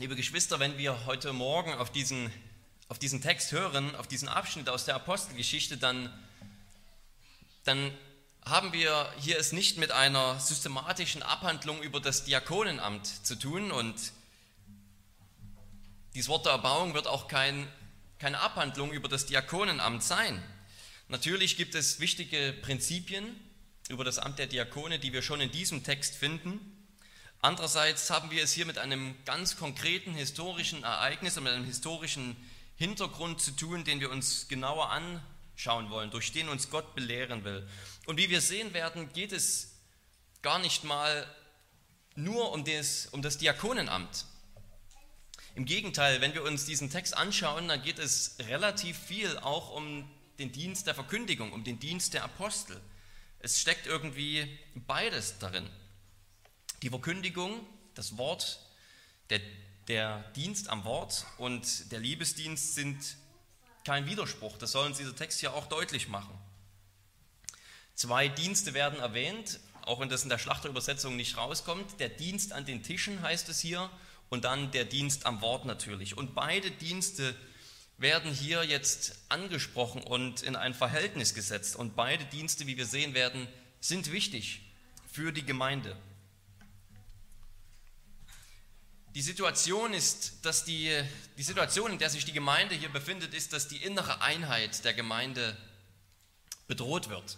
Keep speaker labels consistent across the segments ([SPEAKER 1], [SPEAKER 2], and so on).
[SPEAKER 1] Liebe Geschwister, wenn wir heute Morgen auf diesen, auf diesen Text hören, auf diesen Abschnitt aus der Apostelgeschichte, dann, dann haben wir hier es nicht mit einer systematischen Abhandlung über das Diakonenamt zu tun und dieses Wort der Erbauung wird auch kein, keine Abhandlung über das Diakonenamt sein. Natürlich gibt es wichtige Prinzipien über das Amt der Diakone, die wir schon in diesem Text finden. Andererseits haben wir es hier mit einem ganz konkreten historischen Ereignis und mit einem historischen Hintergrund zu tun, den wir uns genauer anschauen wollen, durch den uns Gott belehren will. Und wie wir sehen werden, geht es gar nicht mal nur um das, um das Diakonenamt. Im Gegenteil, wenn wir uns diesen Text anschauen, dann geht es relativ viel auch um den Dienst der Verkündigung, um den Dienst der Apostel. Es steckt irgendwie beides darin. Die Verkündigung, das Wort, der, der Dienst am Wort und der Liebesdienst sind kein Widerspruch. Das soll uns dieser Text ja auch deutlich machen. Zwei Dienste werden erwähnt, auch wenn das in der Schlachterübersetzung nicht rauskommt. Der Dienst an den Tischen heißt es hier und dann der Dienst am Wort natürlich. Und beide Dienste werden hier jetzt angesprochen und in ein Verhältnis gesetzt. Und beide Dienste, wie wir sehen werden, sind wichtig für die Gemeinde. Die Situation ist, dass die, die Situation, in der sich die Gemeinde hier befindet, ist, dass die innere Einheit der Gemeinde bedroht wird.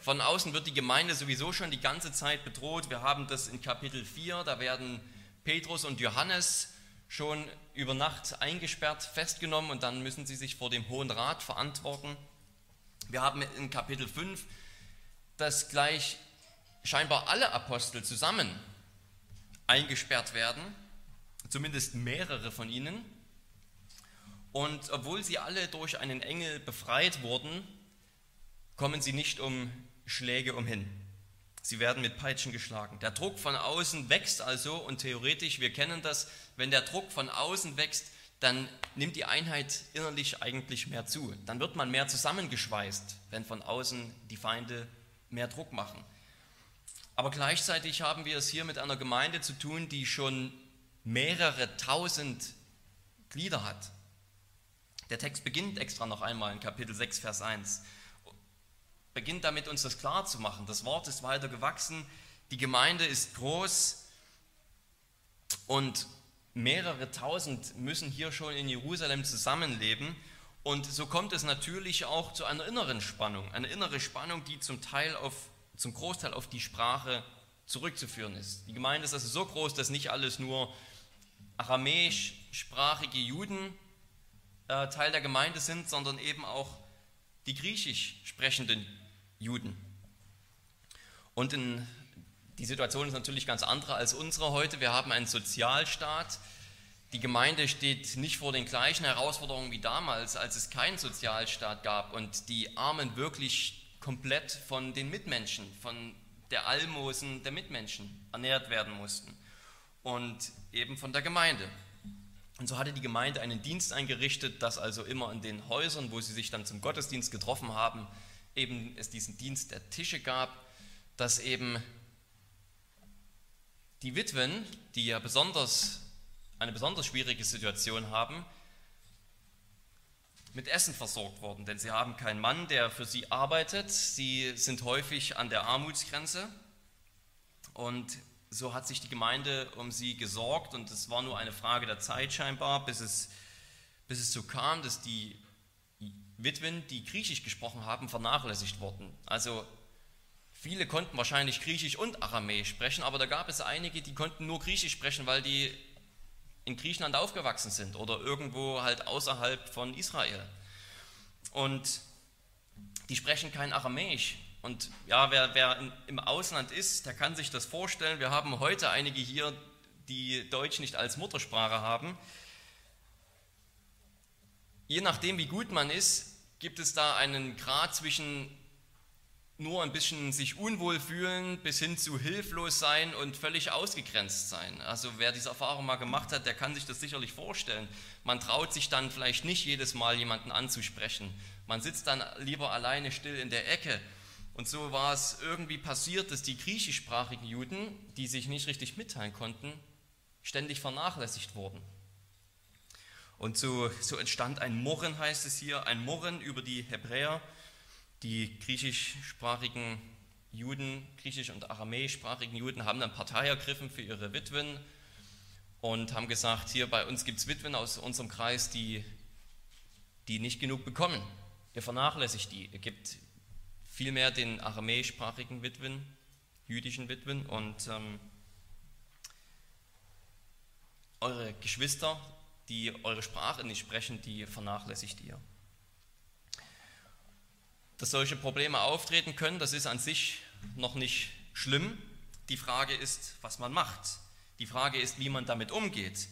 [SPEAKER 1] Von außen wird die Gemeinde sowieso schon die ganze Zeit bedroht. Wir haben das in Kapitel 4, da werden Petrus und Johannes schon über Nacht eingesperrt, festgenommen und dann müssen sie sich vor dem Hohen Rat verantworten. Wir haben in Kapitel 5, dass gleich scheinbar alle Apostel zusammen eingesperrt werden, zumindest mehrere von ihnen. Und obwohl sie alle durch einen Engel befreit wurden, kommen sie nicht um Schläge umhin. Sie werden mit Peitschen geschlagen. Der Druck von außen wächst also und theoretisch, wir kennen das, wenn der Druck von außen wächst, dann nimmt die Einheit innerlich eigentlich mehr zu. Dann wird man mehr zusammengeschweißt, wenn von außen die Feinde mehr Druck machen. Aber gleichzeitig haben wir es hier mit einer Gemeinde zu tun, die schon mehrere tausend Glieder hat. Der Text beginnt extra noch einmal in Kapitel 6, Vers 1 beginnt damit, uns das klar zu machen. Das Wort ist weiter gewachsen, die Gemeinde ist groß und mehrere tausend müssen hier schon in Jerusalem zusammenleben. Und so kommt es natürlich auch zu einer inneren Spannung, eine innere Spannung, die zum Teil auf, zum Großteil auf die Sprache zurückzuführen ist. Die Gemeinde ist also so groß, dass nicht alles nur aramäischsprachige Juden äh, Teil der Gemeinde sind, sondern eben auch die griechisch sprechenden Juden. Und in, die Situation ist natürlich ganz andere als unsere heute. Wir haben einen Sozialstaat. Die Gemeinde steht nicht vor den gleichen Herausforderungen wie damals, als es keinen Sozialstaat gab und die Armen wirklich komplett von den Mitmenschen, von der Almosen der Mitmenschen ernährt werden mussten und eben von der Gemeinde. Und so hatte die Gemeinde einen Dienst eingerichtet, dass also immer in den Häusern, wo sie sich dann zum Gottesdienst getroffen haben, eben es diesen Dienst der Tische gab, dass eben die Witwen, die ja besonders eine besonders schwierige Situation haben, mit Essen versorgt wurden, denn sie haben keinen Mann, der für sie arbeitet. Sie sind häufig an der Armutsgrenze und so hat sich die Gemeinde um sie gesorgt und es war nur eine Frage der Zeit scheinbar, bis es, bis es so kam, dass die Witwen, die Griechisch gesprochen haben, vernachlässigt wurden. Also viele konnten wahrscheinlich Griechisch und Aramäisch sprechen, aber da gab es einige, die konnten nur Griechisch sprechen, weil die in Griechenland aufgewachsen sind oder irgendwo halt außerhalb von Israel. Und die sprechen kein Aramäisch. Und ja, wer, wer im Ausland ist, der kann sich das vorstellen. Wir haben heute einige hier, die Deutsch nicht als Muttersprache haben. Je nachdem, wie gut man ist, gibt es da einen Grad zwischen nur ein bisschen sich unwohl fühlen bis hin zu hilflos sein und völlig ausgegrenzt sein. Also wer diese Erfahrung mal gemacht hat, der kann sich das sicherlich vorstellen. Man traut sich dann vielleicht nicht jedes Mal jemanden anzusprechen. Man sitzt dann lieber alleine still in der Ecke. Und so war es irgendwie passiert, dass die griechischsprachigen Juden, die sich nicht richtig mitteilen konnten, ständig vernachlässigt wurden. Und so, so entstand ein Murren, heißt es hier, ein Murren über die Hebräer, die griechischsprachigen Juden, griechisch- und aramäischsprachigen Juden haben dann Partei ergriffen für ihre Witwen und haben gesagt, hier bei uns gibt es Witwen aus unserem Kreis, die, die nicht genug bekommen. Ihr vernachlässigt die. Ihr gebt vielmehr den aramäischsprachigen Witwen, jüdischen Witwen und ähm, eure Geschwister, die eure Sprache nicht sprechen, die vernachlässigt ihr. Dass solche Probleme auftreten können, das ist an sich noch nicht schlimm. Die Frage ist, was man macht. Die Frage ist, wie man damit umgeht.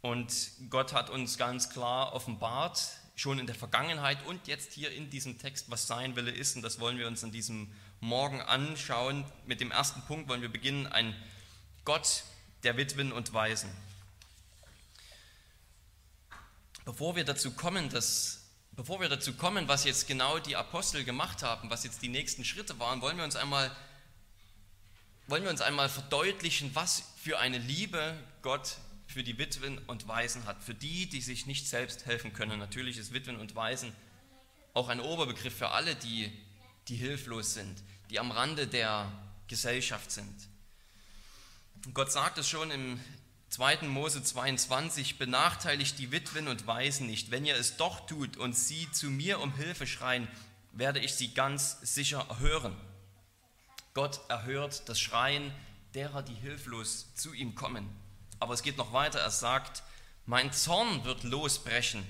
[SPEAKER 1] Und Gott hat uns ganz klar offenbart, schon in der Vergangenheit und jetzt hier in diesem Text, was sein Wille ist. Und das wollen wir uns an diesem Morgen anschauen. Mit dem ersten Punkt wollen wir beginnen, ein Gott der Witwen und Waisen. Bevor wir dazu kommen, dass Bevor wir dazu kommen, was jetzt genau die Apostel gemacht haben, was jetzt die nächsten Schritte waren, wollen wir uns einmal, wollen wir uns einmal verdeutlichen, was für eine Liebe Gott für die Witwen und Waisen hat, für die, die sich nicht selbst helfen können. Natürlich ist Witwen und Waisen auch ein Oberbegriff für alle, die, die hilflos sind, die am Rande der Gesellschaft sind. Gott sagt es schon im 2. Mose 22, benachteiligt die Witwen und Waisen nicht. Wenn ihr es doch tut und sie zu mir um Hilfe schreien, werde ich sie ganz sicher erhören. Gott erhört das Schreien derer, die hilflos zu ihm kommen. Aber es geht noch weiter. Er sagt, mein Zorn wird losbrechen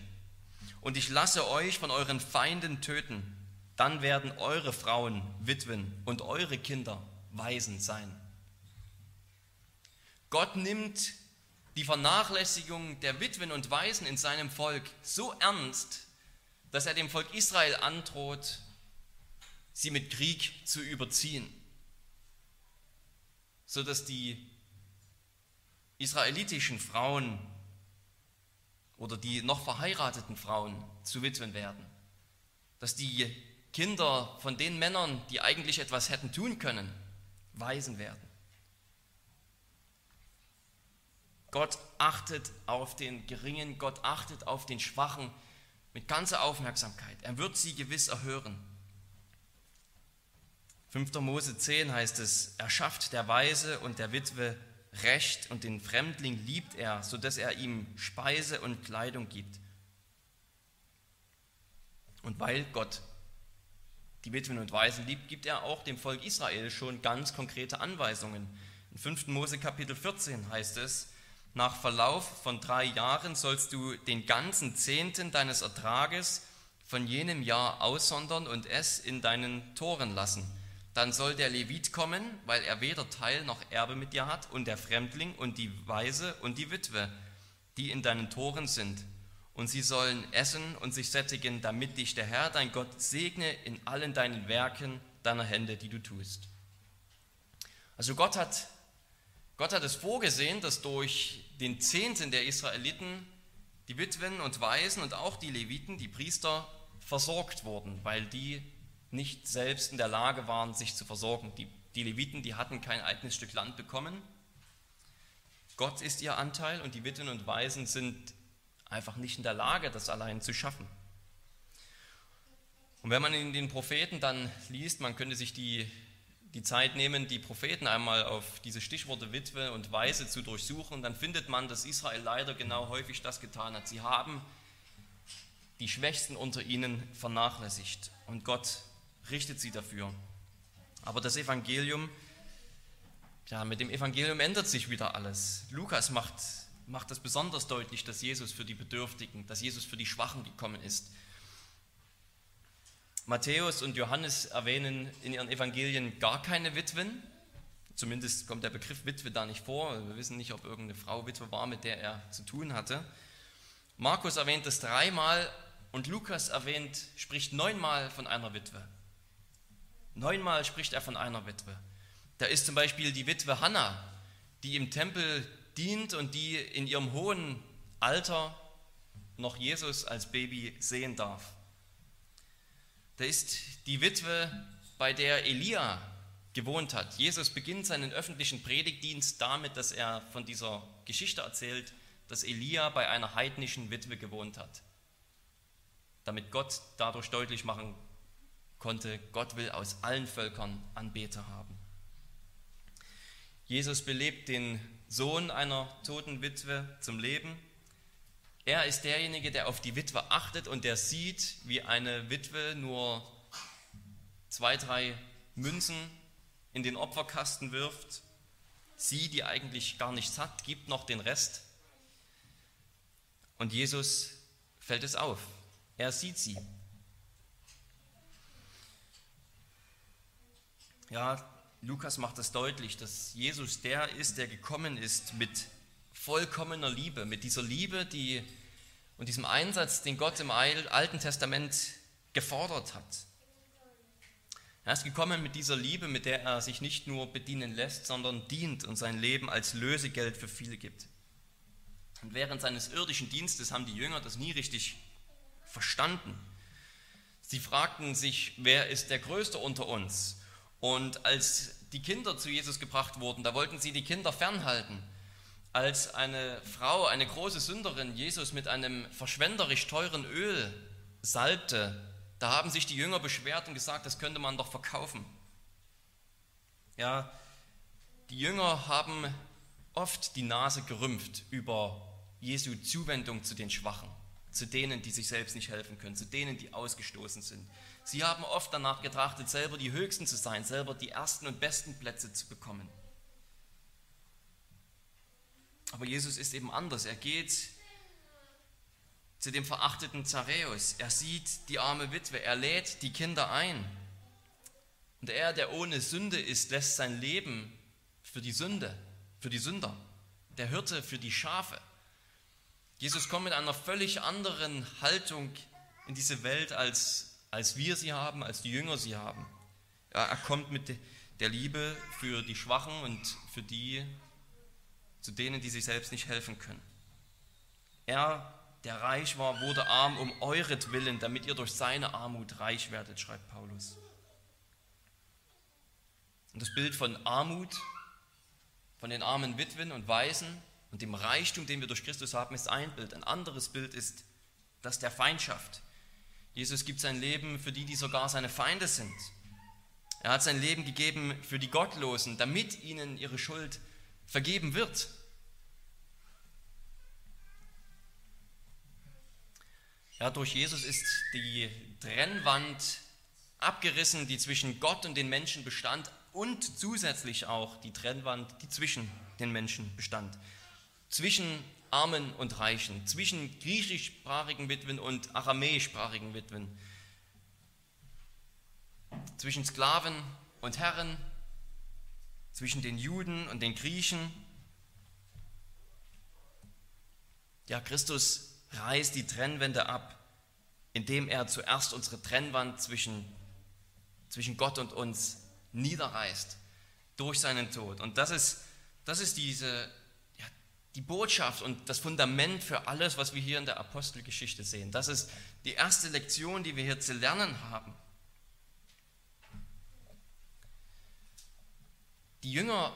[SPEAKER 1] und ich lasse euch von euren Feinden töten. Dann werden eure Frauen Witwen und eure Kinder Waisen sein. Gott nimmt die Vernachlässigung der Witwen und Waisen in seinem Volk so ernst, dass er dem Volk Israel androht, sie mit Krieg zu überziehen, sodass die israelitischen Frauen oder die noch verheirateten Frauen zu Witwen werden, dass die Kinder von den Männern, die eigentlich etwas hätten tun können, Waisen werden. Gott achtet auf den Geringen, Gott achtet auf den Schwachen mit ganzer Aufmerksamkeit. Er wird sie gewiss erhören. 5. Mose 10 heißt es, er schafft der Weise und der Witwe Recht und den Fremdling liebt er, sodass er ihm Speise und Kleidung gibt. Und weil Gott die Witwen und Waisen liebt, gibt er auch dem Volk Israel schon ganz konkrete Anweisungen. In 5. Mose Kapitel 14 heißt es, nach Verlauf von drei Jahren sollst du den ganzen Zehnten deines Ertrages von jenem Jahr aussondern und es in deinen Toren lassen. Dann soll der Levit kommen, weil er weder Teil noch Erbe mit dir hat, und der Fremdling und die Weise und die Witwe, die in deinen Toren sind. Und sie sollen essen und sich sättigen, damit dich der Herr, dein Gott, segne in allen deinen Werken deiner Hände, die du tust. Also Gott hat Gott hat es vorgesehen, dass durch den Zehnten der Israeliten die Witwen und Waisen und auch die Leviten, die Priester, versorgt wurden, weil die nicht selbst in der Lage waren, sich zu versorgen. Die, die Leviten, die hatten kein eigenes Stück Land bekommen. Gott ist ihr Anteil und die Witwen und Waisen sind einfach nicht in der Lage, das allein zu schaffen. Und wenn man in den Propheten dann liest, man könnte sich die die Zeit nehmen, die Propheten einmal auf diese Stichworte Witwe und Weise zu durchsuchen, dann findet man, dass Israel leider genau häufig das getan hat. Sie haben die Schwächsten unter ihnen vernachlässigt und Gott richtet sie dafür. Aber das Evangelium, ja, mit dem Evangelium ändert sich wieder alles. Lukas macht, macht das besonders deutlich, dass Jesus für die Bedürftigen, dass Jesus für die Schwachen gekommen ist. Matthäus und Johannes erwähnen in ihren Evangelien gar keine Witwen. Zumindest kommt der Begriff Witwe da nicht vor. Wir wissen nicht, ob irgendeine Frau Witwe war, mit der er zu tun hatte. Markus erwähnt es dreimal und Lukas erwähnt, spricht neunmal von einer Witwe. Neunmal spricht er von einer Witwe. Da ist zum Beispiel die Witwe Hannah, die im Tempel dient und die in ihrem hohen Alter noch Jesus als Baby sehen darf. Da ist die Witwe, bei der Elia gewohnt hat. Jesus beginnt seinen öffentlichen Predigtdienst damit, dass er von dieser Geschichte erzählt, dass Elia bei einer heidnischen Witwe gewohnt hat. Damit Gott dadurch deutlich machen konnte, Gott will aus allen Völkern Anbeter haben. Jesus belebt den Sohn einer toten Witwe zum Leben. Er ist derjenige, der auf die Witwe achtet und der sieht, wie eine Witwe nur zwei, drei Münzen in den Opferkasten wirft. Sie, die eigentlich gar nichts hat, gibt noch den Rest. Und Jesus fällt es auf. Er sieht sie. Ja, Lukas macht es deutlich, dass Jesus der ist, der gekommen ist mit vollkommener Liebe, mit dieser Liebe, die und diesem Einsatz, den Gott im Alten Testament gefordert hat. Er ist gekommen mit dieser Liebe, mit der er sich nicht nur bedienen lässt, sondern dient und sein Leben als Lösegeld für viele gibt. Und während seines irdischen Dienstes haben die Jünger das nie richtig verstanden. Sie fragten sich, wer ist der Größte unter uns? Und als die Kinder zu Jesus gebracht wurden, da wollten sie die Kinder fernhalten. Als eine Frau, eine große Sünderin, Jesus mit einem verschwenderisch teuren Öl salbte, da haben sich die Jünger beschwert und gesagt, das könnte man doch verkaufen. Ja, die Jünger haben oft die Nase gerümpft über Jesu Zuwendung zu den Schwachen, zu denen, die sich selbst nicht helfen können, zu denen, die ausgestoßen sind. Sie haben oft danach getrachtet, selber die Höchsten zu sein, selber die ersten und besten Plätze zu bekommen. Aber Jesus ist eben anders. Er geht zu dem verachteten Zareus. Er sieht die arme Witwe, er lädt die Kinder ein. Und er, der ohne Sünde ist, lässt sein Leben für die Sünde, für die Sünder, der Hirte für die Schafe. Jesus kommt mit einer völlig anderen Haltung in diese Welt, als, als wir sie haben, als die Jünger sie haben. Ja, er kommt mit der Liebe für die Schwachen und für die, zu denen, die sich selbst nicht helfen können. Er der reich war, wurde arm um euretwillen, damit ihr durch seine Armut reich werdet, schreibt Paulus. Und das Bild von Armut, von den armen Witwen und Waisen und dem Reichtum, den wir durch Christus haben, ist ein Bild. Ein anderes Bild ist das der Feindschaft. Jesus gibt sein Leben für die, die sogar seine Feinde sind. Er hat sein Leben gegeben für die Gottlosen, damit ihnen ihre Schuld vergeben wird. Ja, durch Jesus ist die Trennwand abgerissen, die zwischen Gott und den Menschen bestand und zusätzlich auch die Trennwand, die zwischen den Menschen bestand. Zwischen Armen und Reichen, zwischen griechischsprachigen Witwen und aramäischsprachigen Witwen, zwischen Sklaven und Herren, zwischen den Juden und den Griechen. Ja, Christus reißt die Trennwände ab, indem er zuerst unsere Trennwand zwischen, zwischen Gott und uns niederreißt durch seinen Tod. Und das ist, das ist diese, die Botschaft und das Fundament für alles, was wir hier in der Apostelgeschichte sehen. Das ist die erste Lektion, die wir hier zu lernen haben. Die Jünger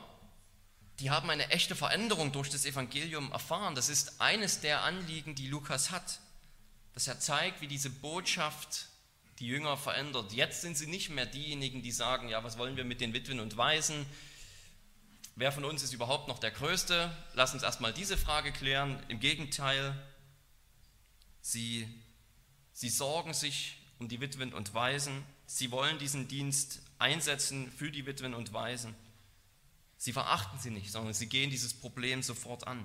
[SPEAKER 1] die haben eine echte Veränderung durch das Evangelium erfahren. Das ist eines der Anliegen, die Lukas hat, dass er zeigt, wie diese Botschaft die Jünger verändert. Jetzt sind sie nicht mehr diejenigen, die sagen, ja, was wollen wir mit den Witwen und Waisen? Wer von uns ist überhaupt noch der Größte? Lass uns erstmal diese Frage klären. Im Gegenteil, sie, sie sorgen sich um die Witwen und Waisen. Sie wollen diesen Dienst einsetzen für die Witwen und Waisen. Sie verachten sie nicht, sondern sie gehen dieses Problem sofort an.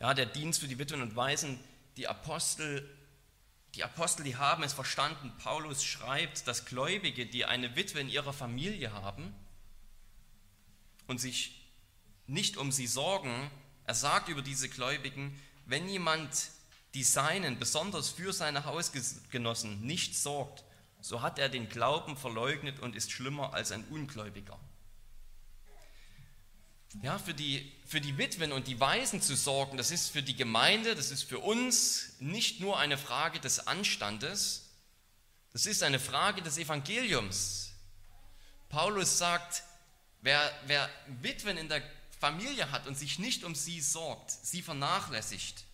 [SPEAKER 1] Ja, der Dienst für die Witwen und Waisen, die Apostel, die Apostel, die haben es verstanden. Paulus schreibt, dass Gläubige, die eine Witwe in ihrer Familie haben und sich nicht um sie sorgen, er sagt über diese Gläubigen, wenn jemand die Seinen, besonders für seine Hausgenossen, nicht sorgt, so hat er den Glauben verleugnet und ist schlimmer als ein Ungläubiger. Ja, für die, für die Witwen und die Waisen zu sorgen, das ist für die Gemeinde, das ist für uns nicht nur eine Frage des Anstandes, das ist eine Frage des Evangeliums. Paulus sagt, wer, wer Witwen in der Familie hat und sich nicht um sie sorgt, sie vernachlässigt,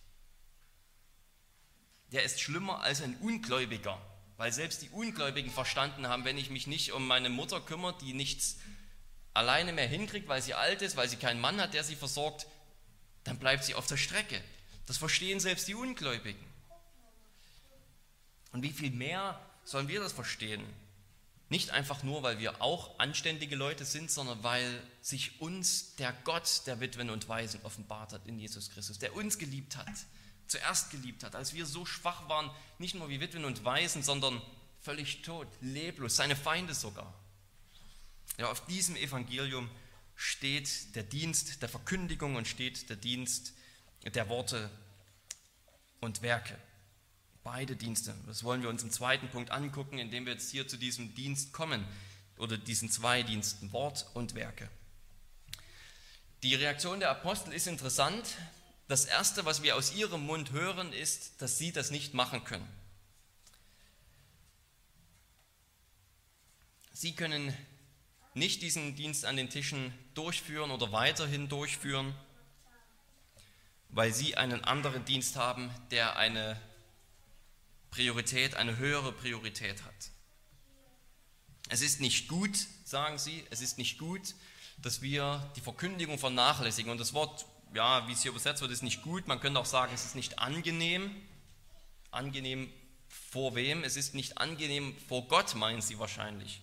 [SPEAKER 1] der ist schlimmer als ein Ungläubiger, weil selbst die Ungläubigen verstanden haben, wenn ich mich nicht um meine Mutter kümmere, die nichts alleine mehr hinkriegt, weil sie alt ist, weil sie keinen Mann hat, der sie versorgt, dann bleibt sie auf der Strecke. Das verstehen selbst die Ungläubigen. Und wie viel mehr sollen wir das verstehen? Nicht einfach nur, weil wir auch anständige Leute sind, sondern weil sich uns der Gott der Witwen und Waisen offenbart hat in Jesus Christus, der uns geliebt hat, zuerst geliebt hat, als wir so schwach waren, nicht nur wie Witwen und Waisen, sondern völlig tot, leblos, seine Feinde sogar. Ja, auf diesem Evangelium steht der Dienst der Verkündigung und steht der Dienst der Worte und Werke. Beide Dienste. Das wollen wir uns im zweiten Punkt angucken, indem wir jetzt hier zu diesem Dienst kommen oder diesen zwei Diensten, Wort und Werke. Die Reaktion der Apostel ist interessant. Das Erste, was wir aus ihrem Mund hören, ist, dass sie das nicht machen können. Sie können nicht diesen Dienst an den Tischen durchführen oder weiterhin durchführen, weil sie einen anderen Dienst haben, der eine Priorität, eine höhere Priorität hat. Es ist nicht gut, sagen sie, es ist nicht gut, dass wir die Verkündigung vernachlässigen. Und das Wort, ja, wie es hier übersetzt wird, ist nicht gut. Man könnte auch sagen, es ist nicht angenehm. Angenehm vor wem? Es ist nicht angenehm vor Gott, meinen sie wahrscheinlich.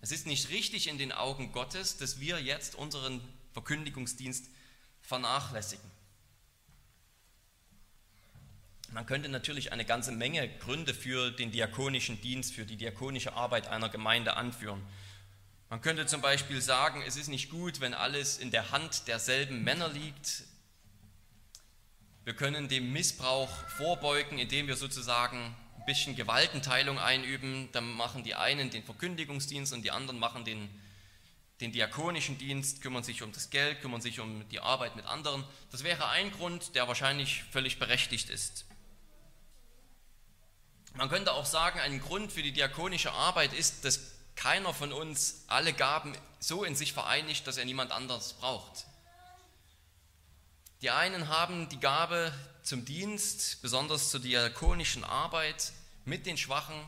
[SPEAKER 1] Es ist nicht richtig in den Augen Gottes, dass wir jetzt unseren Verkündigungsdienst vernachlässigen. Man könnte natürlich eine ganze Menge Gründe für den diakonischen Dienst, für die diakonische Arbeit einer Gemeinde anführen. Man könnte zum Beispiel sagen, es ist nicht gut, wenn alles in der Hand derselben Männer liegt. Wir können dem Missbrauch vorbeugen, indem wir sozusagen ein bisschen Gewaltenteilung einüben. Dann machen die einen den Verkündigungsdienst und die anderen machen den, den diakonischen Dienst, kümmern sich um das Geld, kümmern sich um die Arbeit mit anderen. Das wäre ein Grund, der wahrscheinlich völlig berechtigt ist. Man könnte auch sagen, ein Grund für die diakonische Arbeit ist, dass keiner von uns alle Gaben so in sich vereinigt, dass er niemand anderes braucht. Die einen haben die Gabe zum Dienst, besonders zur diakonischen Arbeit mit den Schwachen,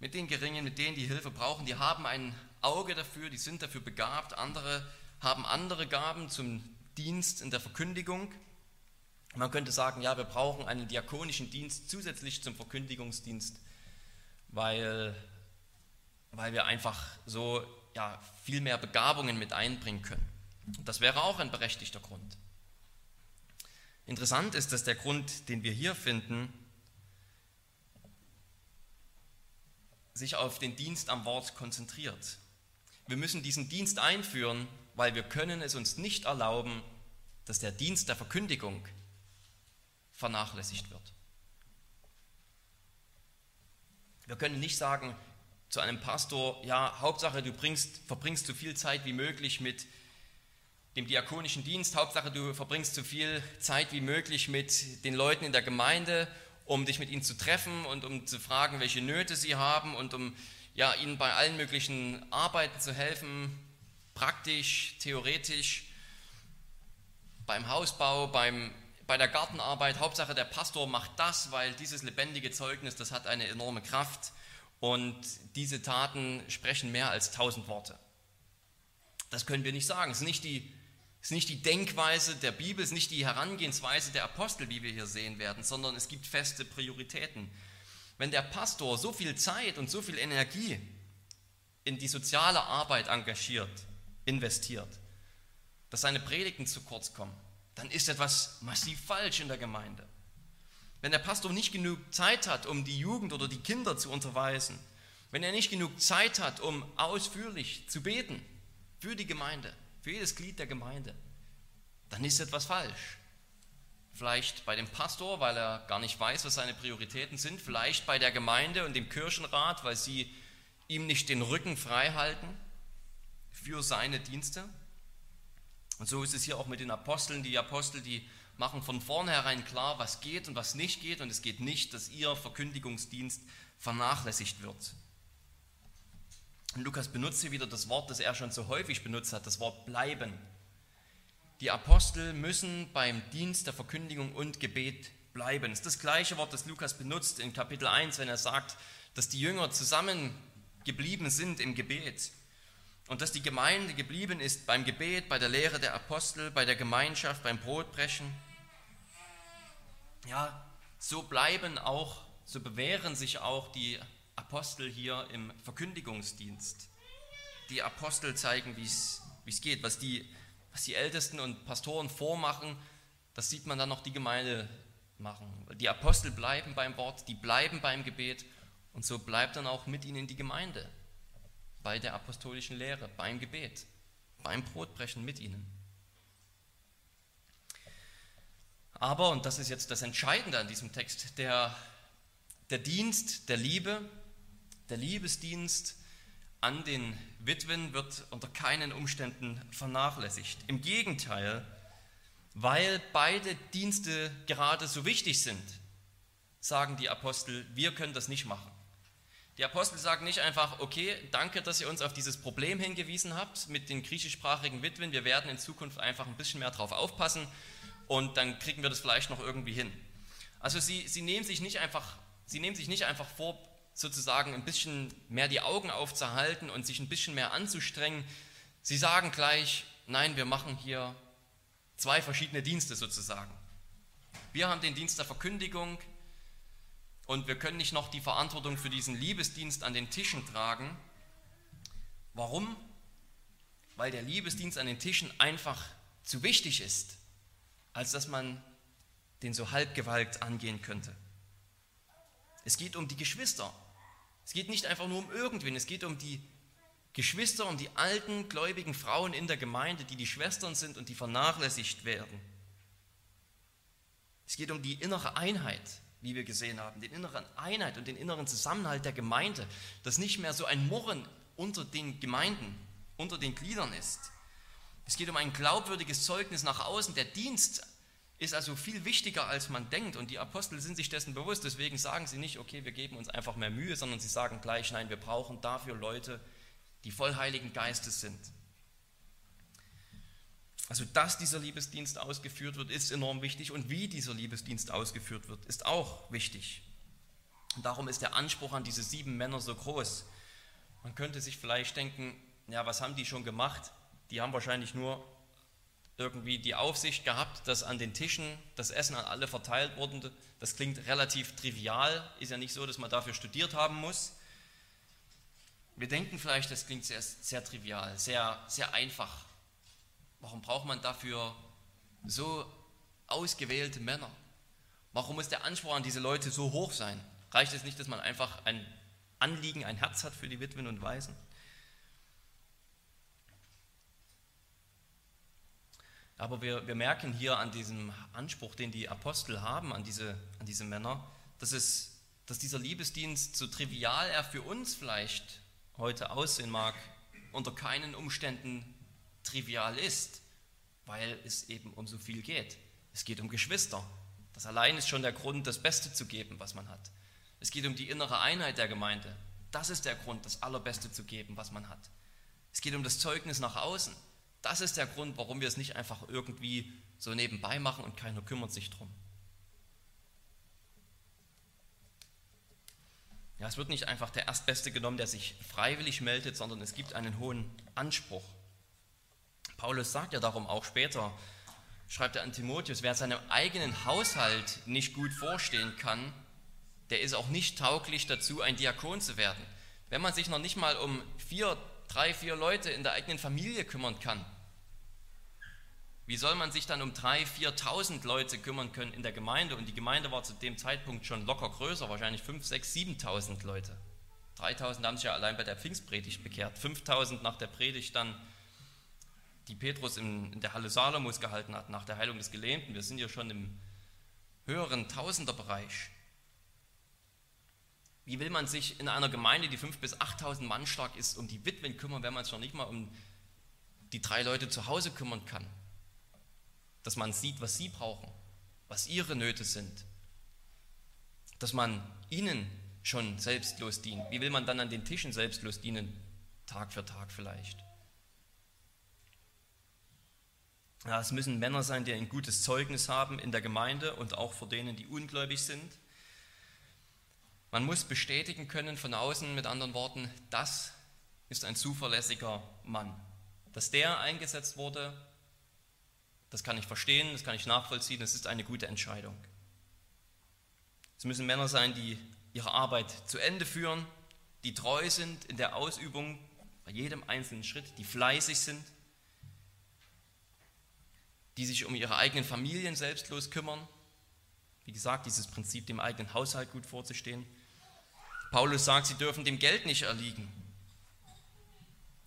[SPEAKER 1] mit den Geringen, mit denen die Hilfe brauchen. Die haben ein Auge dafür, die sind dafür begabt. Andere haben andere Gaben zum Dienst in der Verkündigung. Man könnte sagen, ja, wir brauchen einen diakonischen Dienst zusätzlich zum Verkündigungsdienst, weil, weil wir einfach so ja, viel mehr Begabungen mit einbringen können. Das wäre auch ein berechtigter Grund. Interessant ist, dass der Grund, den wir hier finden, sich auf den Dienst am Wort konzentriert. Wir müssen diesen Dienst einführen, weil wir können es uns nicht erlauben, dass der Dienst der Verkündigung vernachlässigt wird. Wir können nicht sagen zu einem Pastor, ja, Hauptsache du bringst, verbringst so viel Zeit wie möglich mit dem diakonischen Dienst, Hauptsache du verbringst so viel Zeit wie möglich mit den Leuten in der Gemeinde, um dich mit ihnen zu treffen und um zu fragen, welche Nöte sie haben und um ja, ihnen bei allen möglichen Arbeiten zu helfen, praktisch, theoretisch, beim Hausbau, beim bei der Gartenarbeit, Hauptsache der Pastor macht das, weil dieses lebendige Zeugnis, das hat eine enorme Kraft und diese Taten sprechen mehr als tausend Worte. Das können wir nicht sagen. Es ist nicht die, es ist nicht die Denkweise der Bibel, es ist nicht die Herangehensweise der Apostel, wie wir hier sehen werden, sondern es gibt feste Prioritäten. Wenn der Pastor so viel Zeit und so viel Energie in die soziale Arbeit engagiert, investiert, dass seine Predigten zu kurz kommen, dann ist etwas massiv falsch in der Gemeinde. Wenn der Pastor nicht genug Zeit hat, um die Jugend oder die Kinder zu unterweisen, wenn er nicht genug Zeit hat, um ausführlich zu beten für die Gemeinde, für jedes Glied der Gemeinde, dann ist etwas falsch. Vielleicht bei dem Pastor, weil er gar nicht weiß, was seine Prioritäten sind, vielleicht bei der Gemeinde und dem Kirchenrat, weil sie ihm nicht den Rücken frei halten für seine Dienste. Und so ist es hier auch mit den Aposteln. Die Apostel, die machen von vornherein klar, was geht und was nicht geht. Und es geht nicht, dass ihr Verkündigungsdienst vernachlässigt wird. Und Lukas benutzt hier wieder das Wort, das er schon so häufig benutzt hat, das Wort bleiben. Die Apostel müssen beim Dienst der Verkündigung und Gebet bleiben. Das ist das gleiche Wort, das Lukas benutzt in Kapitel 1, wenn er sagt, dass die Jünger zusammengeblieben sind im Gebet und dass die Gemeinde geblieben ist beim Gebet, bei der Lehre der Apostel, bei der Gemeinschaft, beim Brotbrechen. Ja, so bleiben auch, so bewähren sich auch die Apostel hier im Verkündigungsdienst. Die Apostel zeigen, wie es geht, was die, was die Ältesten und Pastoren vormachen, das sieht man dann noch die Gemeinde machen. Die Apostel bleiben beim Wort, die bleiben beim Gebet und so bleibt dann auch mit ihnen die Gemeinde bei der apostolischen Lehre, beim Gebet, beim Brotbrechen mit ihnen. Aber, und das ist jetzt das Entscheidende an diesem Text, der, der Dienst der Liebe, der Liebesdienst an den Witwen wird unter keinen Umständen vernachlässigt. Im Gegenteil, weil beide Dienste gerade so wichtig sind, sagen die Apostel, wir können das nicht machen. Die Apostel sagen nicht einfach, okay, danke, dass ihr uns auf dieses Problem hingewiesen habt mit den griechischsprachigen Witwen, wir werden in Zukunft einfach ein bisschen mehr drauf aufpassen und dann kriegen wir das vielleicht noch irgendwie hin. Also sie, sie, nehmen, sich nicht einfach, sie nehmen sich nicht einfach vor, sozusagen ein bisschen mehr die Augen aufzuhalten und sich ein bisschen mehr anzustrengen. Sie sagen gleich, nein, wir machen hier zwei verschiedene Dienste sozusagen. Wir haben den Dienst der Verkündigung und wir können nicht noch die Verantwortung für diesen Liebesdienst an den Tischen tragen. Warum? Weil der Liebesdienst an den Tischen einfach zu wichtig ist als dass man den so halbgewalkt angehen könnte. Es geht um die Geschwister. Es geht nicht einfach nur um irgendwen, es geht um die Geschwister, um die alten gläubigen Frauen in der Gemeinde, die die Schwestern sind und die vernachlässigt werden. Es geht um die innere Einheit, wie wir gesehen haben, den inneren Einheit und den inneren Zusammenhalt der Gemeinde, dass nicht mehr so ein Murren unter den Gemeinden, unter den Gliedern ist, es geht um ein glaubwürdiges Zeugnis nach außen. Der Dienst ist also viel wichtiger, als man denkt. Und die Apostel sind sich dessen bewusst. Deswegen sagen sie nicht, okay, wir geben uns einfach mehr Mühe, sondern sie sagen gleich, nein, wir brauchen dafür Leute, die voll Heiligen Geistes sind. Also, dass dieser Liebesdienst ausgeführt wird, ist enorm wichtig. Und wie dieser Liebesdienst ausgeführt wird, ist auch wichtig. Und darum ist der Anspruch an diese sieben Männer so groß. Man könnte sich vielleicht denken, ja, was haben die schon gemacht? die haben wahrscheinlich nur irgendwie die Aufsicht gehabt, dass an den Tischen das Essen an alle verteilt wurde. Das klingt relativ trivial, ist ja nicht so, dass man dafür studiert haben muss. Wir denken vielleicht, das klingt sehr, sehr trivial, sehr, sehr einfach. Warum braucht man dafür so ausgewählte Männer? Warum muss der Anspruch an diese Leute so hoch sein? Reicht es nicht, dass man einfach ein Anliegen, ein Herz hat für die Witwen und Waisen? Aber wir, wir merken hier an diesem Anspruch, den die Apostel haben an diese, an diese Männer, dass, es, dass dieser Liebesdienst, so trivial er für uns vielleicht heute aussehen mag, unter keinen Umständen trivial ist, weil es eben um so viel geht. Es geht um Geschwister. Das allein ist schon der Grund, das Beste zu geben, was man hat. Es geht um die innere Einheit der Gemeinde. Das ist der Grund, das Allerbeste zu geben, was man hat. Es geht um das Zeugnis nach außen. Das ist der Grund, warum wir es nicht einfach irgendwie so nebenbei machen und keiner kümmert sich drum. Ja, es wird nicht einfach der Erstbeste genommen, der sich freiwillig meldet, sondern es gibt einen hohen Anspruch. Paulus sagt ja darum auch später, schreibt er an Timotheus, wer seinem eigenen Haushalt nicht gut vorstehen kann, der ist auch nicht tauglich dazu, ein Diakon zu werden. Wenn man sich noch nicht mal um vier drei, vier Leute in der eigenen Familie kümmern kann, wie soll man sich dann um drei, 4.000 Leute kümmern können in der Gemeinde? Und die Gemeinde war zu dem Zeitpunkt schon locker größer, wahrscheinlich 5, 6, 7.000 Leute. 3.000 haben sich ja allein bei der Pfingstpredigt bekehrt, 5.000 nach der Predigt dann, die Petrus in, der Halle Salomos gehalten hat, nach der Heilung des Gelähmten. Wir sind ja schon im höheren Tausenderbereich. Wie will man sich in einer Gemeinde, die 5.000 bis 8.000 Mann stark ist, um die Witwen kümmern, wenn man sich noch nicht mal um die drei Leute zu Hause kümmern kann? Dass man sieht, was sie brauchen, was ihre Nöte sind. Dass man ihnen schon selbstlos dient. Wie will man dann an den Tischen selbstlos dienen, Tag für Tag vielleicht. Ja, es müssen Männer sein, die ein gutes Zeugnis haben in der Gemeinde und auch vor denen, die ungläubig sind. Man muss bestätigen können von außen, mit anderen Worten, das ist ein zuverlässiger Mann. Dass der eingesetzt wurde, das kann ich verstehen, das kann ich nachvollziehen, das ist eine gute Entscheidung. Es müssen Männer sein, die ihre Arbeit zu Ende führen, die treu sind in der Ausübung bei jedem einzelnen Schritt, die fleißig sind, die sich um ihre eigenen Familien selbstlos kümmern. Wie gesagt, dieses Prinzip, dem eigenen Haushalt gut vorzustehen. Paulus sagt, sie dürfen dem Geld nicht erliegen,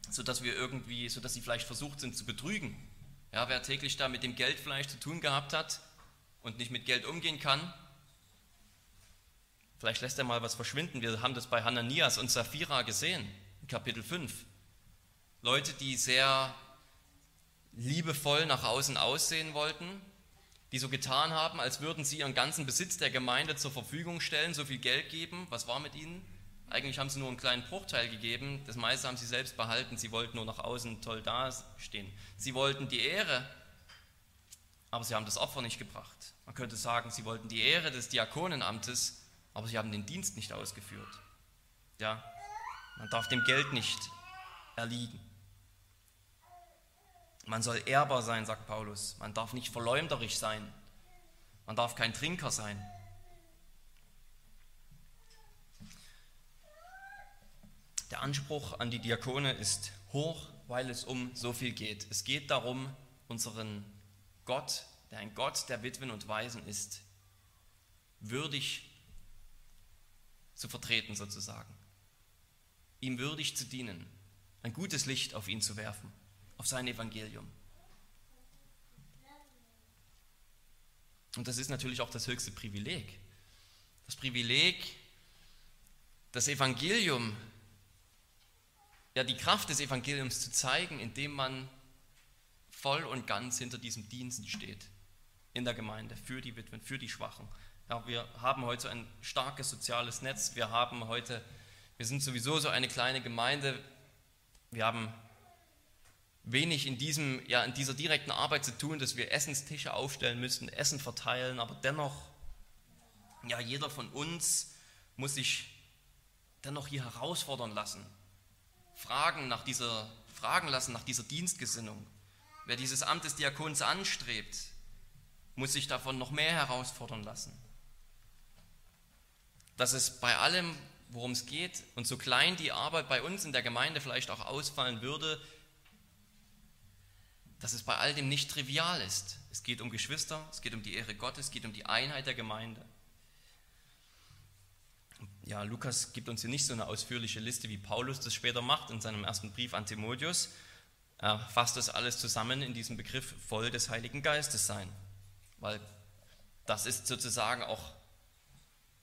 [SPEAKER 1] sodass wir irgendwie, sodass sie vielleicht versucht sind zu betrügen. Ja, wer täglich da mit dem Geld vielleicht zu tun gehabt hat und nicht mit Geld umgehen kann, vielleicht lässt er mal was verschwinden. Wir haben das bei Hananias und Sapphira gesehen, in Kapitel 5. Leute, die sehr liebevoll nach außen aussehen wollten, die so getan haben, als würden sie ihren ganzen Besitz der Gemeinde zur Verfügung stellen, so viel Geld geben. Was war mit ihnen? Eigentlich haben sie nur einen kleinen Bruchteil gegeben, das meiste haben sie selbst behalten, sie wollten nur nach außen toll dastehen. Sie wollten die Ehre, aber sie haben das Opfer nicht gebracht. Man könnte sagen, sie wollten die Ehre des Diakonenamtes, aber sie haben den Dienst nicht ausgeführt. Ja, man darf dem Geld nicht erliegen. Man soll ehrbar sein, sagt Paulus. Man darf nicht verleumderisch sein. Man darf kein Trinker sein. Der Anspruch an die Diakone ist hoch, weil es um so viel geht. Es geht darum, unseren Gott, der ein Gott der Witwen und Waisen ist, würdig zu vertreten sozusagen. Ihm würdig zu dienen, ein gutes Licht auf ihn zu werfen auf sein Evangelium. Und das ist natürlich auch das höchste Privileg. Das Privileg, das Evangelium, ja die Kraft des Evangeliums zu zeigen, indem man voll und ganz hinter diesem Dienst steht in der Gemeinde, für die Witwen, für die Schwachen. Ja, wir haben heute ein starkes soziales Netz. Wir haben heute, wir sind sowieso so eine kleine Gemeinde. Wir haben wenig in, diesem, ja, in dieser direkten Arbeit zu tun, dass wir Essenstische aufstellen müssen, Essen verteilen, aber dennoch, ja, jeder von uns muss sich dennoch hier herausfordern lassen, fragen, nach dieser, fragen lassen nach dieser Dienstgesinnung. Wer dieses Amt des Diakons anstrebt, muss sich davon noch mehr herausfordern lassen. Dass es bei allem, worum es geht, und so klein die Arbeit bei uns in der Gemeinde vielleicht auch ausfallen würde, dass es bei all dem nicht trivial ist. Es geht um Geschwister, es geht um die Ehre Gottes, es geht um die Einheit der Gemeinde. Ja, Lukas gibt uns hier nicht so eine ausführliche Liste, wie Paulus das später macht in seinem ersten Brief an Timotheus. Er fasst das alles zusammen in diesem Begriff voll des Heiligen Geistes sein, weil das ist sozusagen auch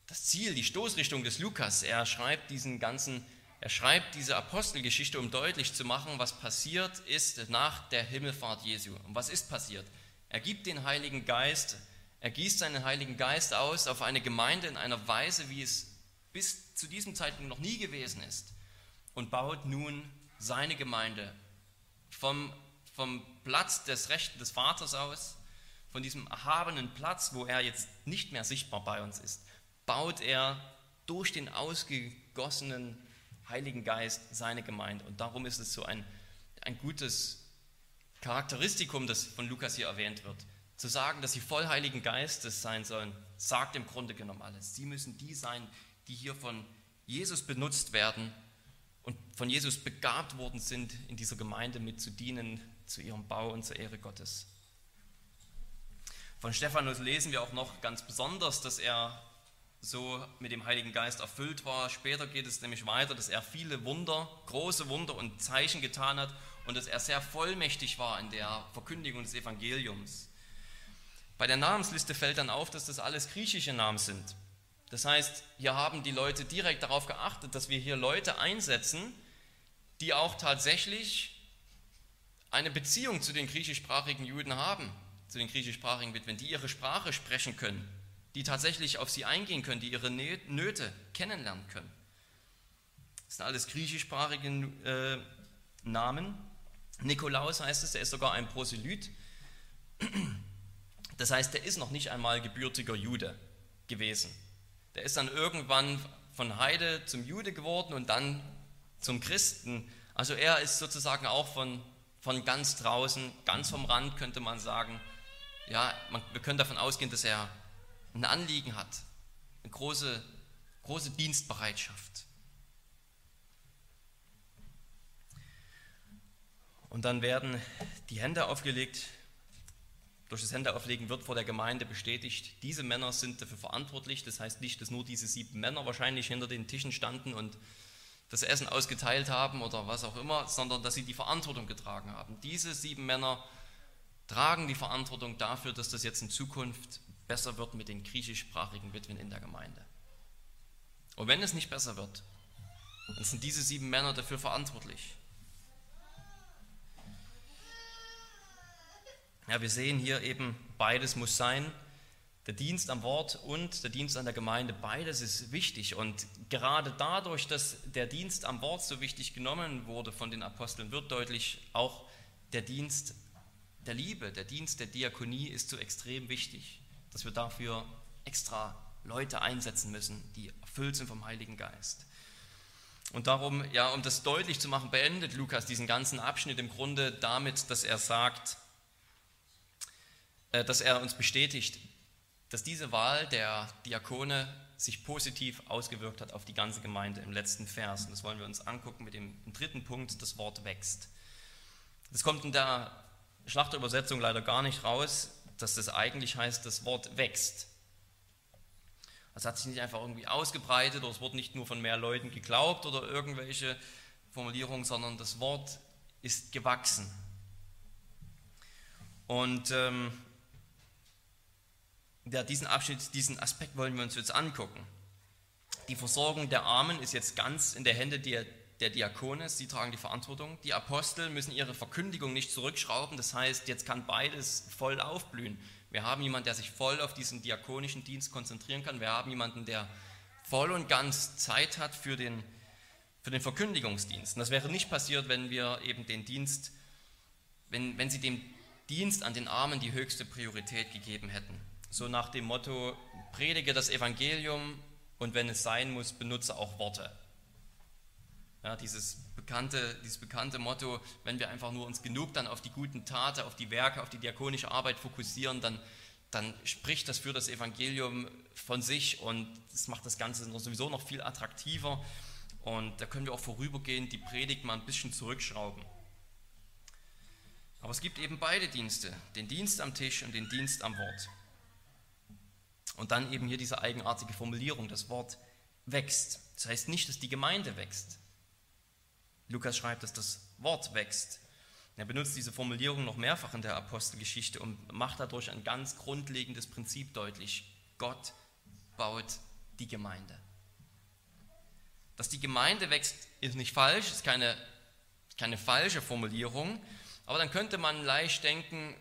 [SPEAKER 1] das Ziel, die Stoßrichtung des Lukas. Er schreibt diesen ganzen er schreibt diese Apostelgeschichte, um deutlich zu machen, was passiert ist nach der Himmelfahrt Jesu. Und was ist passiert? Er gibt den Heiligen Geist, er gießt seinen Heiligen Geist aus auf eine Gemeinde in einer Weise, wie es bis zu diesem Zeitpunkt noch nie gewesen ist und baut nun seine Gemeinde vom, vom Platz des Rechten des Vaters aus, von diesem erhabenen Platz, wo er jetzt nicht mehr sichtbar bei uns ist, baut er durch den ausgegossenen Heiligen Geist seine Gemeinde. Und darum ist es so ein, ein gutes Charakteristikum, das von Lukas hier erwähnt wird. Zu sagen, dass sie voll Heiligen Geistes sein sollen, sagt im Grunde genommen alles. Sie müssen die sein, die hier von Jesus benutzt werden und von Jesus begabt worden sind, in dieser Gemeinde mit zu dienen, zu ihrem Bau und zur Ehre Gottes. Von Stephanus lesen wir auch noch ganz besonders, dass er so mit dem Heiligen Geist erfüllt war. Später geht es nämlich weiter, dass er viele Wunder, große Wunder und Zeichen getan hat und dass er sehr vollmächtig war in der Verkündigung des Evangeliums. Bei der Namensliste fällt dann auf, dass das alles griechische Namen sind. Das heißt, hier haben die Leute direkt darauf geachtet, dass wir hier Leute einsetzen, die auch tatsächlich eine Beziehung zu den griechischsprachigen Juden haben, zu den griechischsprachigen Witwen, die ihre Sprache sprechen können die tatsächlich auf sie eingehen können, die ihre Nöte kennenlernen können. Das sind alles griechischsprachige äh, Namen. Nikolaus heißt es, der ist sogar ein Proselyt. Das heißt, der ist noch nicht einmal gebürtiger Jude gewesen. Der ist dann irgendwann von Heide zum Jude geworden und dann zum Christen. Also er ist sozusagen auch von, von ganz draußen, ganz vom Rand könnte man sagen. Ja, man, wir können davon ausgehen, dass er ein Anliegen hat, eine große, große Dienstbereitschaft. Und dann werden die Hände aufgelegt. Durch das Händeauflegen wird vor der Gemeinde bestätigt, diese Männer sind dafür verantwortlich. Das heißt nicht, dass nur diese sieben Männer wahrscheinlich hinter den Tischen standen und das Essen ausgeteilt haben oder was auch immer, sondern dass sie die Verantwortung getragen haben. Diese sieben Männer tragen die Verantwortung dafür, dass das jetzt in Zukunft besser wird mit den griechischsprachigen Witwen in der Gemeinde. Und wenn es nicht besser wird, dann sind diese sieben Männer dafür verantwortlich. Ja, wir sehen hier eben, beides muss sein. Der Dienst am Wort und der Dienst an der Gemeinde, beides ist wichtig. Und gerade dadurch, dass der Dienst am Wort so wichtig genommen wurde von den Aposteln, wird deutlich, auch der Dienst der Liebe, der Dienst der Diakonie ist so extrem wichtig, dass wir dafür extra Leute einsetzen müssen, die erfüllt sind vom Heiligen Geist. Und darum, ja, um das deutlich zu machen, beendet Lukas diesen ganzen Abschnitt im Grunde damit, dass er sagt, äh, dass er uns bestätigt, dass diese Wahl der Diakone sich positiv ausgewirkt hat auf die ganze Gemeinde im letzten Vers. Und das wollen wir uns angucken mit dem dritten Punkt, das Wort wächst. Das kommt in der Schlachterübersetzung leider gar nicht raus, dass das eigentlich heißt, das Wort wächst. Es hat sich nicht einfach irgendwie ausgebreitet oder es wurde nicht nur von mehr Leuten geglaubt oder irgendwelche Formulierungen, sondern das Wort ist gewachsen. Und ähm, ja, diesen Abschnitt, diesen Aspekt wollen wir uns jetzt angucken. Die Versorgung der Armen ist jetzt ganz in der Hände der, der Diakone, sie tragen die Verantwortung. Die Apostel müssen ihre Verkündigung nicht zurückschrauben, das heißt, jetzt kann beides voll aufblühen. Wir haben jemanden, der sich voll auf diesen diakonischen Dienst konzentrieren kann. Wir haben jemanden, der voll und ganz Zeit hat für den, für den Verkündigungsdienst. Und das wäre nicht passiert, wenn wir eben den Dienst, wenn, wenn sie dem Dienst an den Armen die höchste Priorität gegeben hätten so nach dem Motto, predige das Evangelium und wenn es sein muss, benutze auch Worte. Ja, dieses, bekannte, dieses bekannte Motto, wenn wir einfach nur uns genug dann auf die guten Taten, auf die Werke, auf die diakonische Arbeit fokussieren, dann, dann spricht das für das Evangelium von sich und das macht das Ganze sowieso noch viel attraktiver. Und da können wir auch vorübergehend die Predigt mal ein bisschen zurückschrauben. Aber es gibt eben beide Dienste, den Dienst am Tisch und den Dienst am Wort. Und dann eben hier diese eigenartige Formulierung, das Wort wächst. Das heißt nicht, dass die Gemeinde wächst. Lukas schreibt, dass das Wort wächst. Er benutzt diese Formulierung noch mehrfach in der Apostelgeschichte und macht dadurch ein ganz grundlegendes Prinzip deutlich. Gott baut die Gemeinde. Dass die Gemeinde wächst, ist nicht falsch, ist keine, keine falsche Formulierung, aber dann könnte man leicht denken,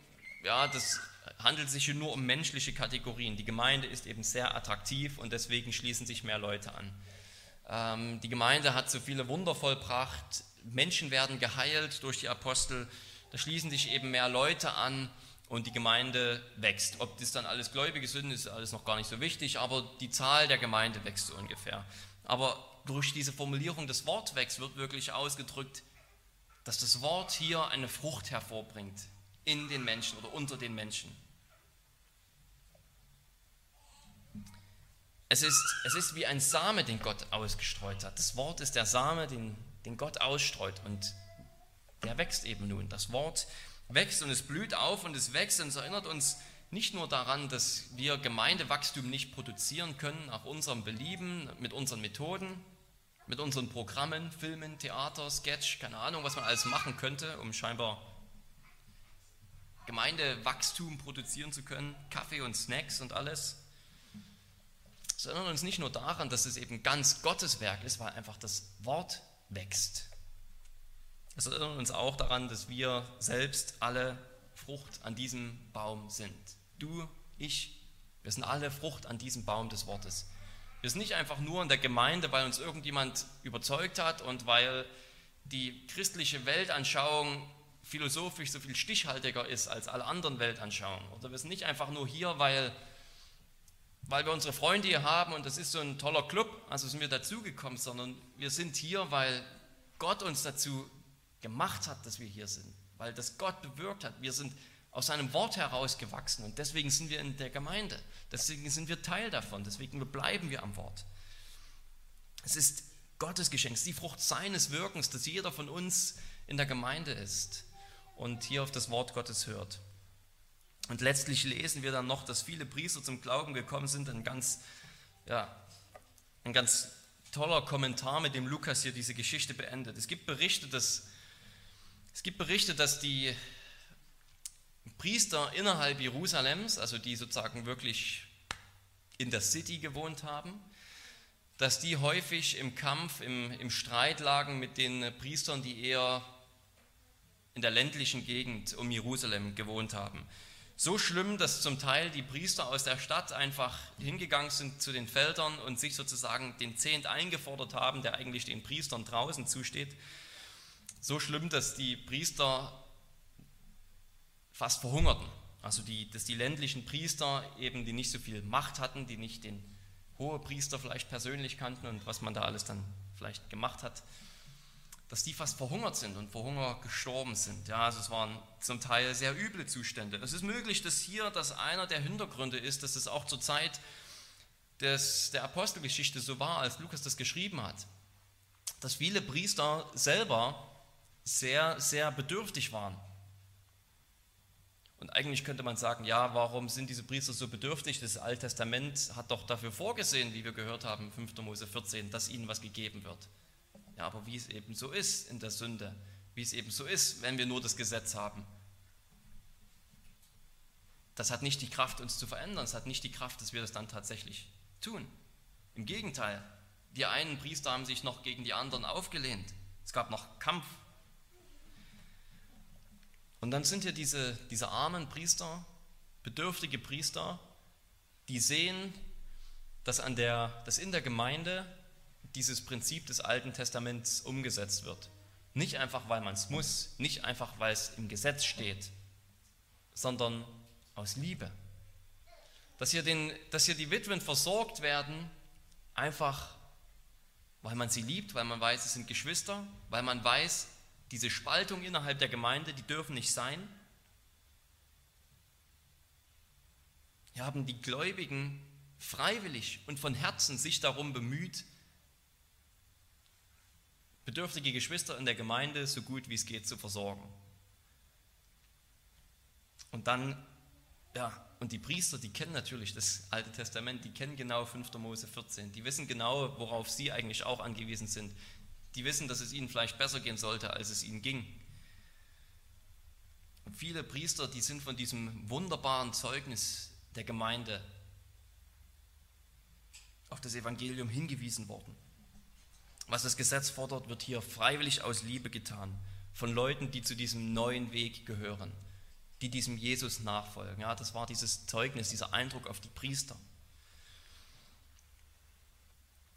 [SPEAKER 1] ja, das handelt sich hier nur um menschliche Kategorien. Die Gemeinde ist eben sehr attraktiv und deswegen schließen sich mehr Leute an. Ähm, die Gemeinde hat so viele Wunder vollbracht, Menschen werden geheilt durch die Apostel, da schließen sich eben mehr Leute an und die Gemeinde wächst. Ob das dann alles Gläubige sind, ist alles noch gar nicht so wichtig, aber die Zahl der Gemeinde wächst so ungefähr. Aber durch diese Formulierung des Wortwächs wird wirklich ausgedrückt, dass das Wort hier eine Frucht hervorbringt in den Menschen oder unter den Menschen. Es ist, es ist wie ein Same, den Gott ausgestreut hat. Das Wort ist der Same, den, den Gott ausstreut und der wächst eben nun. Das Wort wächst und es blüht auf und es wächst und es erinnert uns nicht nur daran, dass wir Gemeindewachstum nicht produzieren können nach unserem Belieben, mit unseren Methoden, mit unseren Programmen, Filmen, Theater, Sketch, keine Ahnung, was man alles machen könnte, um scheinbar Gemeindewachstum produzieren zu können, Kaffee und Snacks und alles es erinnert uns nicht nur daran, dass es eben ganz Gottes Werk ist, weil einfach das Wort wächst. Es erinnert uns auch daran, dass wir selbst alle Frucht an diesem Baum sind. Du, ich, wir sind alle Frucht an diesem Baum des Wortes. Wir sind nicht einfach nur in der Gemeinde, weil uns irgendjemand überzeugt hat und weil die christliche Weltanschauung philosophisch so viel stichhaltiger ist als alle anderen Weltanschauungen. Oder wir sind nicht einfach nur hier, weil, weil wir unsere Freunde hier haben und das ist so ein toller Club, also sind wir dazugekommen, sondern wir sind hier, weil Gott uns dazu gemacht hat, dass wir hier sind, weil das Gott bewirkt hat. Wir sind aus seinem Wort herausgewachsen und deswegen sind wir in der Gemeinde, deswegen sind wir Teil davon, deswegen bleiben wir am Wort. Es ist Gottes Geschenk, es ist die Frucht seines Wirkens, dass jeder von uns in der Gemeinde ist und hier auf das Wort Gottes hört. Und letztlich lesen wir dann noch, dass viele Priester zum Glauben gekommen sind. Ein ganz, ja, ein ganz toller Kommentar, mit dem Lukas hier diese Geschichte beendet. Es gibt Berichte, dass, es gibt Berichte, dass die Priester innerhalb Jerusalems, also die sozusagen wirklich in der City gewohnt haben, dass die häufig im Kampf, im, im Streit lagen mit den Priestern, die eher in der ländlichen Gegend um Jerusalem gewohnt haben. So schlimm, dass zum Teil die Priester aus der Stadt einfach hingegangen sind zu den Feldern und sich sozusagen den Zehnt eingefordert haben, der eigentlich den Priestern draußen zusteht. So schlimm, dass die Priester fast verhungerten. Also die, dass die ländlichen Priester eben, die nicht so viel Macht hatten, die nicht den Hohepriester vielleicht persönlich kannten und was man da alles dann vielleicht gemacht hat, dass die fast verhungert sind und vor Hunger gestorben sind. Ja, also es waren zum Teil sehr üble Zustände. Es ist möglich, dass hier das einer der Hintergründe ist, dass es auch zur Zeit des, der Apostelgeschichte so war, als Lukas das geschrieben hat, dass viele Priester selber sehr, sehr bedürftig waren. Und eigentlich könnte man sagen, ja, warum sind diese Priester so bedürftig? Das Alte Testament hat doch dafür vorgesehen, wie wir gehört haben, 5. Mose 14, dass ihnen was gegeben wird. Ja, aber wie es eben so ist in der Sünde, wie es eben so ist, wenn wir nur das Gesetz haben, das hat nicht die Kraft, uns zu verändern. Es hat nicht die Kraft, dass wir das dann tatsächlich tun. Im Gegenteil, die einen Priester haben sich noch gegen die anderen aufgelehnt. Es gab noch Kampf. Und dann sind hier diese, diese armen Priester, bedürftige Priester, die sehen, dass, an der, dass in der Gemeinde dieses Prinzip des Alten Testaments umgesetzt wird. Nicht einfach, weil man es muss, nicht einfach, weil es im Gesetz steht, sondern aus Liebe. Dass hier, den, dass hier die Witwen versorgt werden, einfach weil man sie liebt, weil man weiß, es sind Geschwister, weil man weiß, diese Spaltung innerhalb der Gemeinde, die dürfen nicht sein. Hier haben die Gläubigen freiwillig und von Herzen sich darum bemüht, bedürftige Geschwister in der Gemeinde so gut wie es geht zu versorgen. Und dann, ja, und die Priester, die kennen natürlich das Alte Testament, die kennen genau 5. Mose 14, die wissen genau, worauf sie eigentlich auch angewiesen sind. Die wissen, dass es ihnen vielleicht besser gehen sollte, als es ihnen ging. Und viele Priester, die sind von diesem wunderbaren Zeugnis der Gemeinde auf das Evangelium hingewiesen worden. Was das Gesetz fordert, wird hier freiwillig aus Liebe getan von Leuten, die zu diesem neuen Weg gehören, die diesem Jesus nachfolgen. Ja, das war dieses Zeugnis, dieser Eindruck auf die Priester.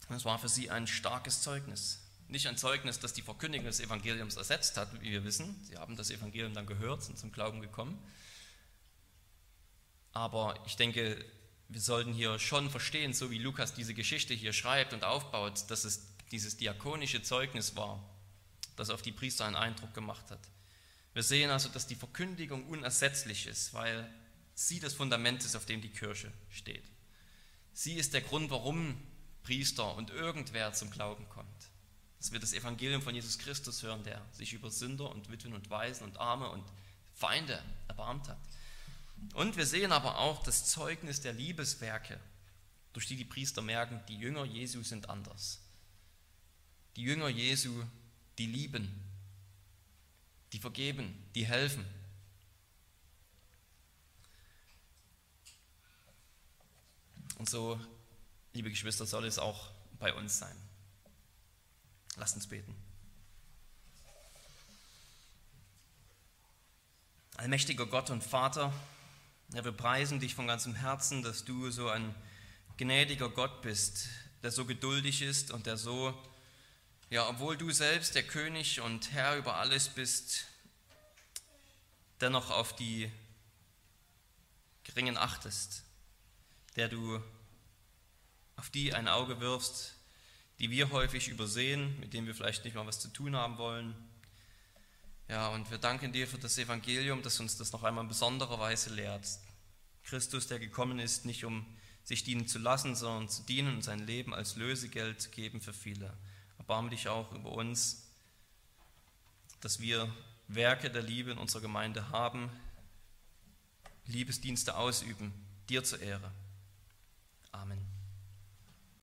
[SPEAKER 1] Das war für sie ein starkes Zeugnis. Nicht ein Zeugnis, das die Verkündigung des Evangeliums ersetzt hat, wie wir wissen. Sie haben das Evangelium dann gehört, sind zum Glauben gekommen. Aber ich denke, wir sollten hier schon verstehen, so wie Lukas diese Geschichte hier schreibt und aufbaut, dass es dieses diakonische Zeugnis war, das auf die Priester einen Eindruck gemacht hat. Wir sehen also, dass die Verkündigung unersetzlich ist, weil sie das Fundament ist, auf dem die Kirche steht. Sie ist der Grund, warum Priester und irgendwer zum Glauben kommt. Dass wir das Evangelium von Jesus Christus hören, der sich über Sünder und Witwen und Waisen und Arme und Feinde erbarmt hat. Und wir sehen aber auch das Zeugnis der Liebeswerke, durch die die Priester merken, die Jünger Jesu sind anders. Die Jünger Jesu, die lieben, die vergeben, die helfen. Und so, liebe Geschwister, soll es auch bei uns sein. Lasst uns beten. Allmächtiger Gott und Vater, ja, wir preisen dich von ganzem Herzen, dass du so ein gnädiger Gott bist, der so geduldig ist und der so, ja, obwohl du selbst der König und Herr über alles bist, dennoch auf die Geringen achtest, der du auf die ein Auge wirfst, die wir häufig übersehen, mit denen wir vielleicht nicht mal was zu tun haben wollen. Ja, und wir danken dir für das Evangelium, das uns das noch einmal in besonderer Weise lehrt. Christus, der gekommen ist, nicht um sich dienen zu lassen, sondern zu dienen und sein Leben als Lösegeld geben für viele. Erbarme dich auch über uns, dass wir Werke der Liebe in unserer Gemeinde haben, Liebesdienste ausüben, dir zur Ehre. Amen.